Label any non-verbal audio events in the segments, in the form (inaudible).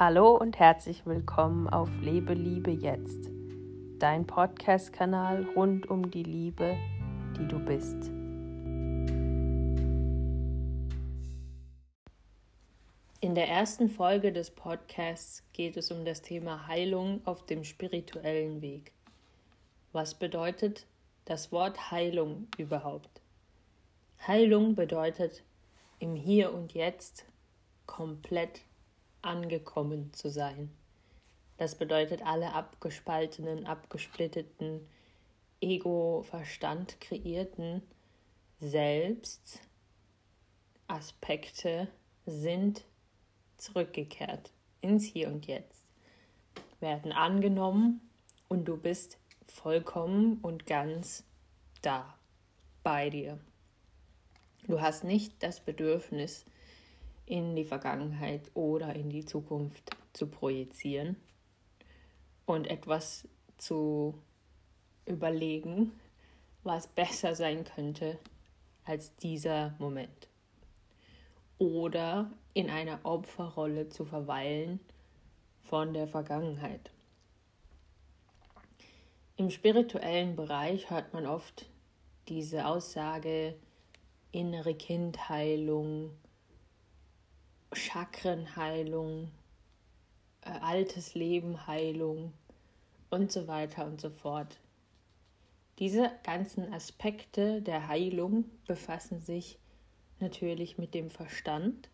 Hallo und herzlich willkommen auf Lebe Liebe jetzt, dein Podcast-Kanal rund um die Liebe, die du bist. In der ersten Folge des Podcasts geht es um das Thema Heilung auf dem spirituellen Weg. Was bedeutet das Wort Heilung überhaupt? Heilung bedeutet im Hier und Jetzt komplett angekommen zu sein. Das bedeutet, alle abgespaltenen, abgesplitteten, Ego-Verstand kreierten Selbstaspekte sind zurückgekehrt ins Hier und Jetzt, werden angenommen und du bist vollkommen und ganz da bei dir. Du hast nicht das Bedürfnis, in die Vergangenheit oder in die Zukunft zu projizieren und etwas zu überlegen, was besser sein könnte als dieser Moment. Oder in einer Opferrolle zu verweilen von der Vergangenheit. Im spirituellen Bereich hört man oft diese Aussage innere Kindheilung, Chakrenheilung, äh, altes Leben Heilung und so weiter und so fort. Diese ganzen Aspekte der Heilung befassen sich natürlich mit dem Verstand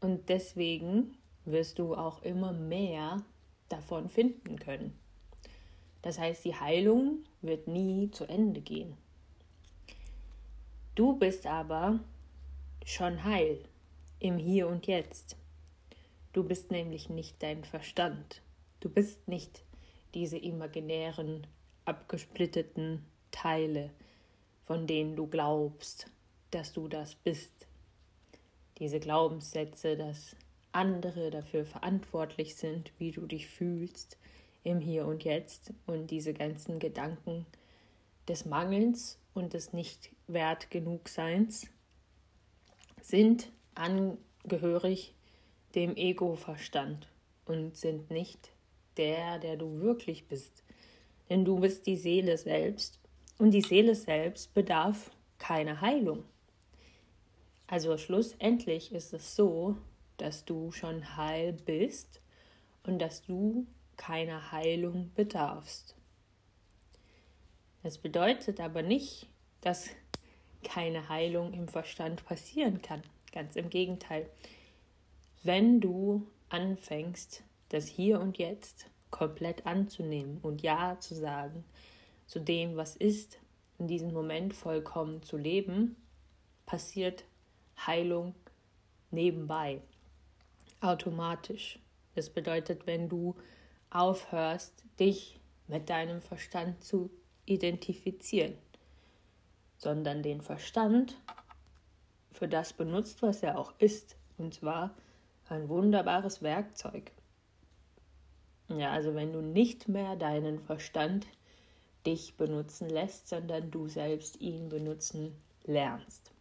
und deswegen wirst du auch immer mehr davon finden können. Das heißt, die Heilung wird nie zu Ende gehen. Du bist aber schon heil im Hier und Jetzt. Du bist nämlich nicht dein Verstand. Du bist nicht diese imaginären, abgesplitteten Teile, von denen du glaubst, dass du das bist. Diese Glaubenssätze, dass andere dafür verantwortlich sind, wie du dich fühlst im Hier und Jetzt und diese ganzen Gedanken des Mangelns und des nicht wert genug Seins sind angehörig dem Ego-Verstand und sind nicht der, der du wirklich bist. Denn du bist die Seele selbst und die Seele selbst bedarf keiner Heilung. Also schlussendlich ist es so, dass du schon heil bist und dass du keiner Heilung bedarfst. Das bedeutet aber nicht, dass keine Heilung im Verstand passieren kann. Ganz im Gegenteil. Wenn du anfängst, das Hier und Jetzt komplett anzunehmen und Ja zu sagen zu dem, was ist, in diesem Moment vollkommen zu leben, passiert Heilung nebenbei, automatisch. Das bedeutet, wenn du aufhörst, dich mit deinem Verstand zu identifizieren, sondern den Verstand für das benutzt, was er auch ist. Und zwar ein wunderbares Werkzeug. Ja, also wenn du nicht mehr deinen Verstand dich benutzen lässt, sondern du selbst ihn benutzen lernst.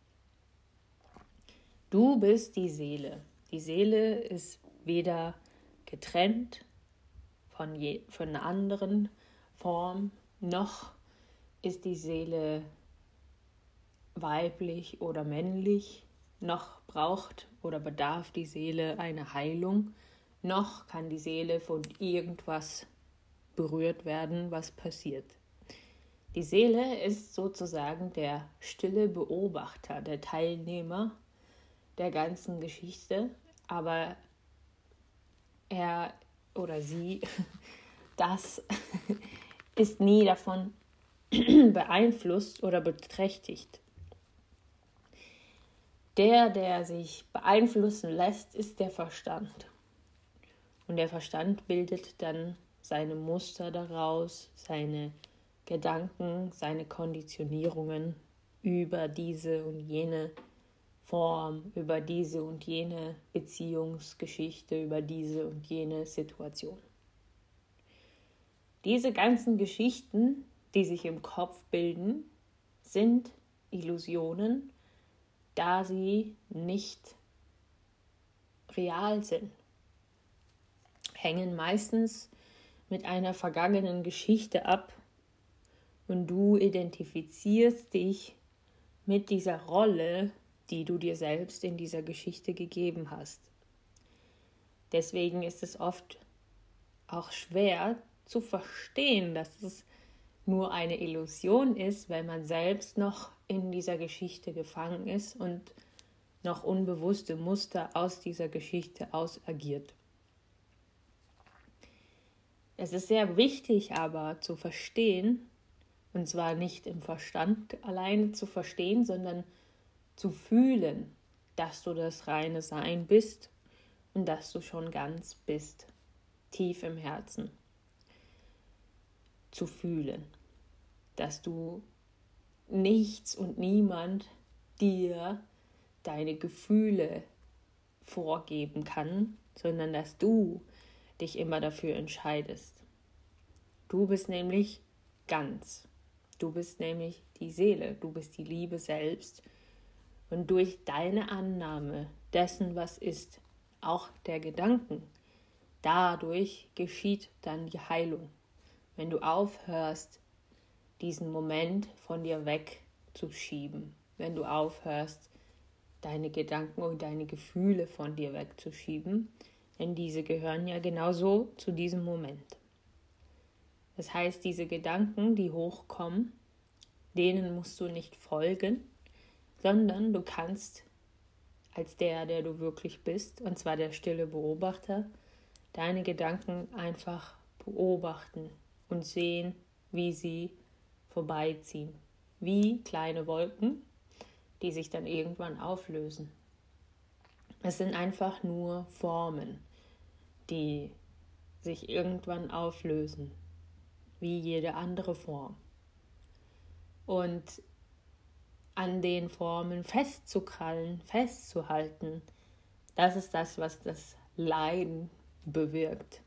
Du bist die Seele. Die Seele ist weder getrennt von, je, von einer anderen Form, noch ist die Seele weiblich oder männlich, noch braucht oder bedarf die Seele eine Heilung, noch kann die Seele von irgendwas berührt werden, was passiert. Die Seele ist sozusagen der stille Beobachter, der Teilnehmer der ganzen Geschichte, aber er oder sie, (laughs) das (laughs) ist nie davon (clears throat) beeinflusst oder beträchtigt. Der, der sich beeinflussen lässt, ist der Verstand. Und der Verstand bildet dann seine Muster daraus, seine Gedanken, seine Konditionierungen über diese und jene Form, über diese und jene Beziehungsgeschichte, über diese und jene Situation. Diese ganzen Geschichten, die sich im Kopf bilden, sind Illusionen da sie nicht real sind. hängen meistens mit einer vergangenen Geschichte ab und du identifizierst dich mit dieser Rolle, die du dir selbst in dieser Geschichte gegeben hast. Deswegen ist es oft auch schwer zu verstehen, dass es nur eine Illusion ist, weil man selbst noch in dieser Geschichte gefangen ist und noch unbewusste Muster aus dieser Geschichte aus agiert. Es ist sehr wichtig aber zu verstehen, und zwar nicht im Verstand alleine zu verstehen, sondern zu fühlen, dass du das reine Sein bist und dass du schon ganz bist, tief im Herzen. Zu fühlen, dass du nichts und niemand dir deine Gefühle vorgeben kann, sondern dass du dich immer dafür entscheidest. Du bist nämlich ganz. Du bist nämlich die Seele, du bist die Liebe selbst. Und durch deine Annahme dessen, was ist, auch der Gedanken, dadurch geschieht dann die Heilung. Wenn du aufhörst, diesen Moment von dir wegzuschieben, wenn du aufhörst, deine Gedanken und deine Gefühle von dir wegzuschieben, denn diese gehören ja genauso zu diesem Moment. Das heißt, diese Gedanken, die hochkommen, denen musst du nicht folgen, sondern du kannst als der, der du wirklich bist, und zwar der stille Beobachter, deine Gedanken einfach beobachten und sehen, wie sie vorbeiziehen, wie kleine Wolken, die sich dann irgendwann auflösen. Es sind einfach nur Formen, die sich irgendwann auflösen, wie jede andere Form. Und an den Formen festzukrallen, festzuhalten, das ist das, was das Leiden bewirkt.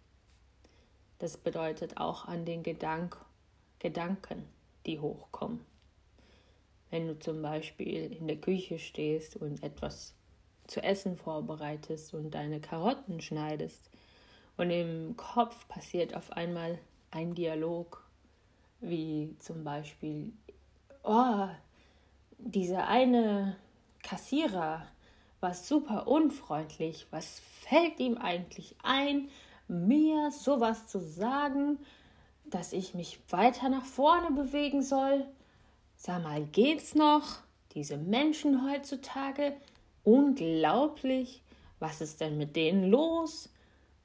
Das bedeutet auch an den Gedank Gedanken, die hochkommen. Wenn du zum Beispiel in der Küche stehst und etwas zu essen vorbereitest und deine Karotten schneidest und im Kopf passiert auf einmal ein Dialog, wie zum Beispiel, oh, dieser eine Kassierer war super unfreundlich. Was fällt ihm eigentlich ein, mir sowas zu sagen, dass ich mich weiter nach vorne bewegen soll? Sag mal, geht's noch? Diese Menschen heutzutage, unglaublich. Was ist denn mit denen los?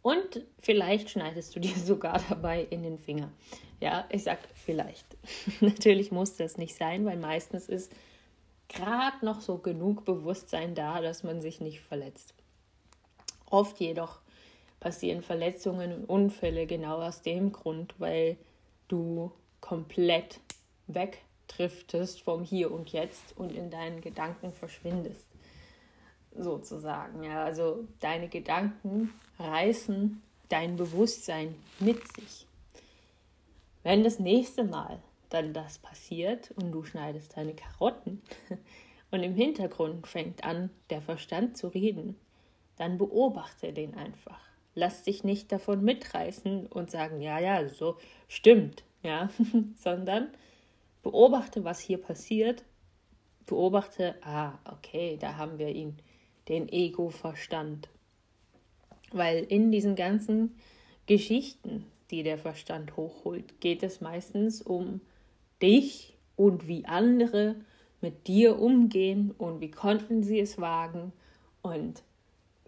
Und vielleicht schneidest du dir (laughs) sogar dabei in den Finger. Ja, ich sag vielleicht. (laughs) Natürlich muss das nicht sein, weil meistens ist gerade noch so genug Bewusstsein da, dass man sich nicht verletzt. Oft jedoch passieren Verletzungen und Unfälle genau aus dem Grund, weil du komplett wegdriftest vom Hier und Jetzt und in deinen Gedanken verschwindest. Sozusagen. Ja, also deine Gedanken reißen dein Bewusstsein mit sich. Wenn das nächste Mal dann das passiert und du schneidest deine Karotten (laughs) und im Hintergrund fängt an, der Verstand zu reden, dann beobachte den einfach. Lass dich nicht davon mitreißen und sagen, ja, ja, so stimmt, ja, (laughs) sondern beobachte, was hier passiert. Beobachte, ah, okay, da haben wir ihn, den Ego-Verstand. Weil in diesen ganzen Geschichten, die der Verstand hochholt, geht es meistens um dich und wie andere mit dir umgehen und wie konnten sie es wagen und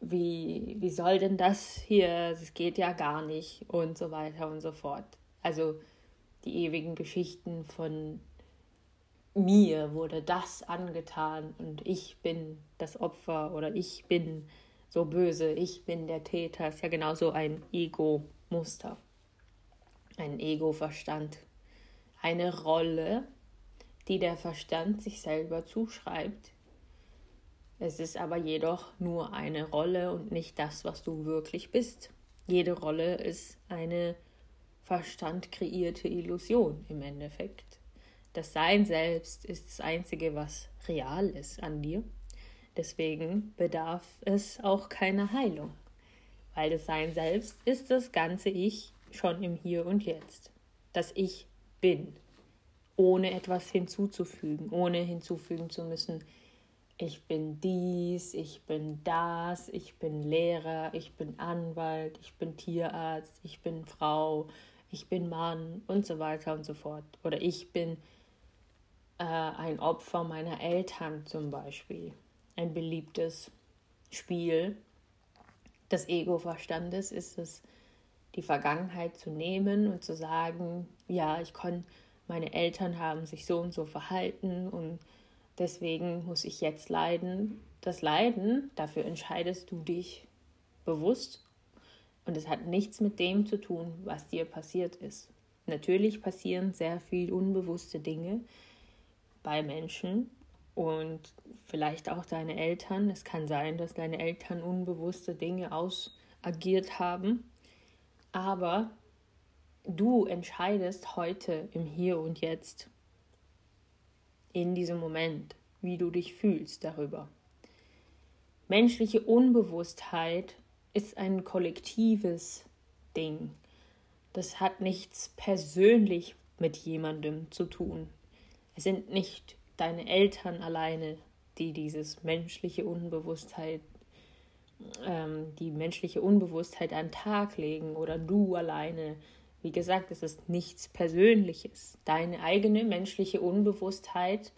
wie, wie soll denn das hier, das geht ja gar nicht und so weiter und so fort. Also die ewigen Geschichten von mir wurde das angetan und ich bin das Opfer oder ich bin so böse, ich bin der Täter, ist ja genauso ein Ego-Muster, ein Ego-Verstand, eine Rolle, die der Verstand sich selber zuschreibt. Es ist aber jedoch nur eine Rolle und nicht das, was du wirklich bist. Jede Rolle ist eine Verstand kreierte Illusion im Endeffekt. Das Sein selbst ist das Einzige, was real ist an dir. Deswegen bedarf es auch keiner Heilung, weil das Sein selbst ist das ganze Ich schon im Hier und Jetzt. Das Ich bin, ohne etwas hinzuzufügen, ohne hinzufügen zu müssen, ich bin dies, ich bin das, ich bin Lehrer, ich bin Anwalt, ich bin Tierarzt, ich bin Frau, ich bin Mann und so weiter und so fort. Oder ich bin äh, ein Opfer meiner Eltern zum Beispiel. Ein beliebtes Spiel des Ego-Verstandes ist es, die Vergangenheit zu nehmen und zu sagen, ja, ich konnte, meine Eltern haben sich so und so verhalten und deswegen muss ich jetzt leiden. Das Leiden, dafür entscheidest du dich bewusst und es hat nichts mit dem zu tun, was dir passiert ist. Natürlich passieren sehr viel unbewusste Dinge bei Menschen und vielleicht auch deine Eltern. Es kann sein, dass deine Eltern unbewusste Dinge ausagiert haben. Aber du entscheidest heute im Hier und Jetzt, in diesem Moment, wie du dich fühlst darüber. Menschliche Unbewusstheit ist ein kollektives Ding. Das hat nichts persönlich mit jemandem zu tun. Es sind nicht deine Eltern alleine, die dieses menschliche Unbewusstheit, ähm, die menschliche Unbewusstheit an den Tag legen oder du alleine. Wie gesagt, es ist nichts Persönliches. Deine eigene menschliche Unbewusstheit,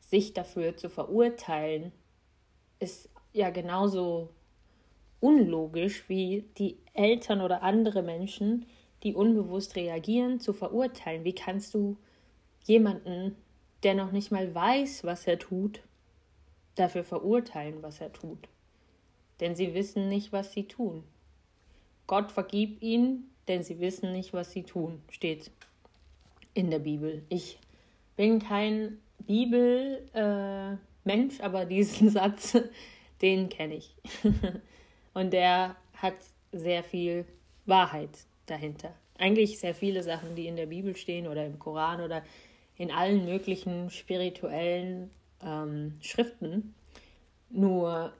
sich dafür zu verurteilen, ist ja genauso unlogisch wie die Eltern oder andere Menschen, die unbewusst reagieren, zu verurteilen. Wie kannst du jemanden, der noch nicht mal weiß, was er tut, dafür verurteilen, was er tut? Denn sie wissen nicht, was sie tun. Gott vergib ihnen, denn sie wissen nicht, was sie tun, steht in der Bibel. Ich bin kein Bibelmensch, äh, aber diesen (laughs) Satz, den kenne ich. (laughs) Und der hat sehr viel Wahrheit dahinter. Eigentlich sehr viele Sachen, die in der Bibel stehen oder im Koran oder in allen möglichen spirituellen ähm, Schriften. Nur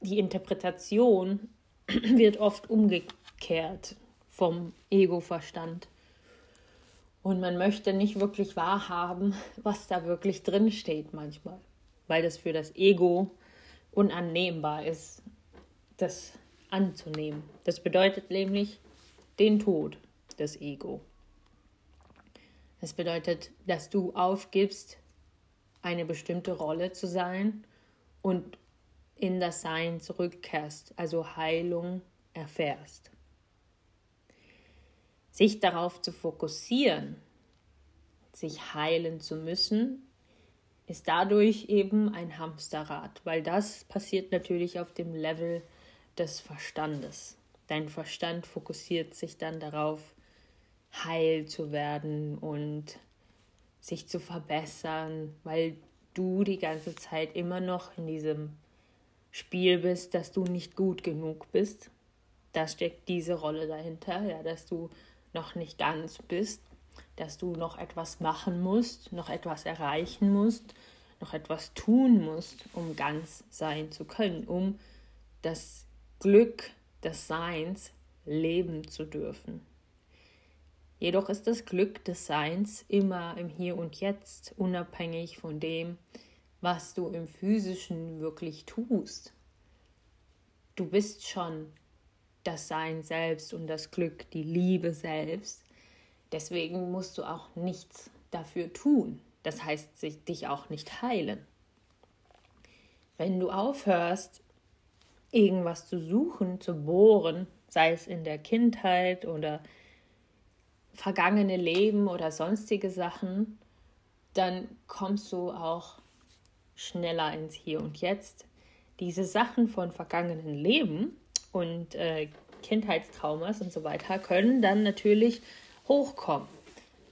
die Interpretation (clears throat) wird oft umgekehrt vom Ego-Verstand. Und man möchte nicht wirklich wahrhaben, was da wirklich drin steht manchmal, weil das für das Ego unannehmbar ist das anzunehmen. Das bedeutet nämlich den Tod des Ego. Das bedeutet, dass du aufgibst, eine bestimmte Rolle zu sein und in das Sein zurückkehrst, also Heilung erfährst. Sich darauf zu fokussieren, sich heilen zu müssen, ist dadurch eben ein Hamsterrad, weil das passiert natürlich auf dem Level des Verstandes. Dein Verstand fokussiert sich dann darauf, heil zu werden und sich zu verbessern, weil du die ganze Zeit immer noch in diesem Spiel bist, dass du nicht gut genug bist. Da steckt diese Rolle dahinter, ja, dass du noch nicht ganz bist, dass du noch etwas machen musst, noch etwas erreichen musst, noch etwas tun musst, um ganz sein zu können, um das Glück des Seins leben zu dürfen. Jedoch ist das Glück des Seins immer im Hier und Jetzt, unabhängig von dem, was du im physischen wirklich tust. Du bist schon das Sein selbst und das Glück, die Liebe selbst. Deswegen musst du auch nichts dafür tun. Das heißt, sich, dich auch nicht heilen. Wenn du aufhörst, irgendwas zu suchen, zu bohren, sei es in der Kindheit oder vergangene Leben oder sonstige Sachen, dann kommst du auch schneller ins Hier und Jetzt. Diese Sachen von vergangenen Leben und äh, Kindheitstraumas und so weiter können dann natürlich hochkommen.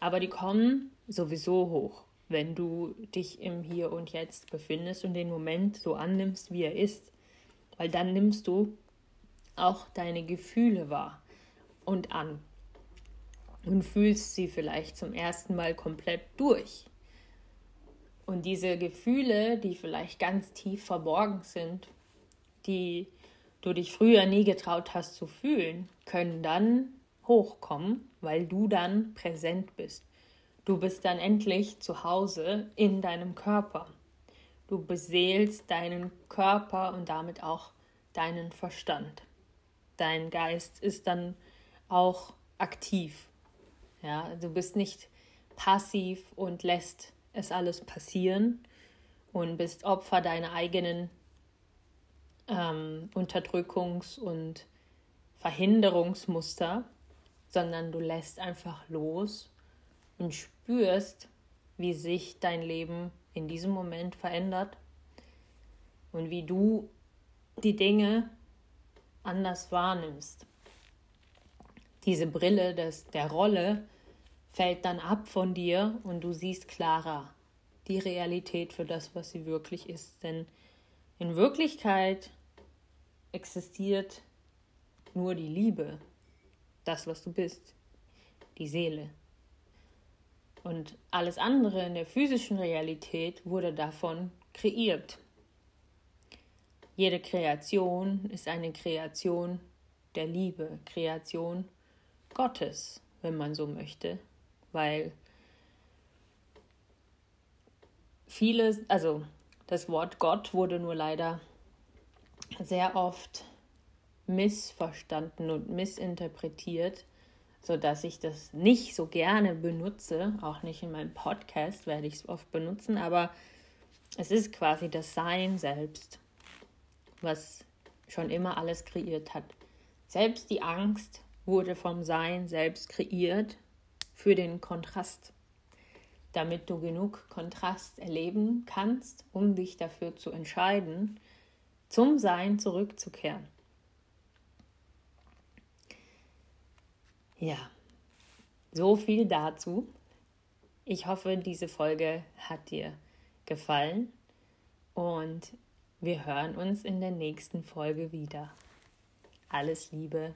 Aber die kommen sowieso hoch, wenn du dich im Hier und Jetzt befindest und den Moment so annimmst, wie er ist weil dann nimmst du auch deine Gefühle wahr und an und fühlst sie vielleicht zum ersten Mal komplett durch. Und diese Gefühle, die vielleicht ganz tief verborgen sind, die du dich früher nie getraut hast zu fühlen, können dann hochkommen, weil du dann präsent bist. Du bist dann endlich zu Hause in deinem Körper. Du beseelst deinen Körper und damit auch deinen Verstand. Dein Geist ist dann auch aktiv. Ja, du bist nicht passiv und lässt es alles passieren und bist Opfer deiner eigenen ähm, Unterdrückungs- und Verhinderungsmuster, sondern du lässt einfach los und spürst, wie sich dein Leben in diesem Moment verändert und wie du die Dinge anders wahrnimmst. Diese Brille des, der Rolle fällt dann ab von dir und du siehst klarer die Realität für das, was sie wirklich ist. Denn in Wirklichkeit existiert nur die Liebe, das, was du bist, die Seele. Und alles andere in der physischen Realität wurde davon kreiert. Jede Kreation ist eine Kreation der Liebe, Kreation Gottes, wenn man so möchte, weil vieles, also das Wort Gott wurde nur leider sehr oft missverstanden und missinterpretiert, sodass ich das nicht so gerne benutze. Auch nicht in meinem Podcast werde ich es oft benutzen, aber es ist quasi das Sein selbst, was schon immer alles kreiert hat. Selbst die Angst wurde vom Sein selbst kreiert für den Kontrast damit du genug Kontrast erleben kannst, um dich dafür zu entscheiden, zum Sein zurückzukehren. Ja, so viel dazu. Ich hoffe, diese Folge hat dir gefallen und wir hören uns in der nächsten Folge wieder. Alles Liebe.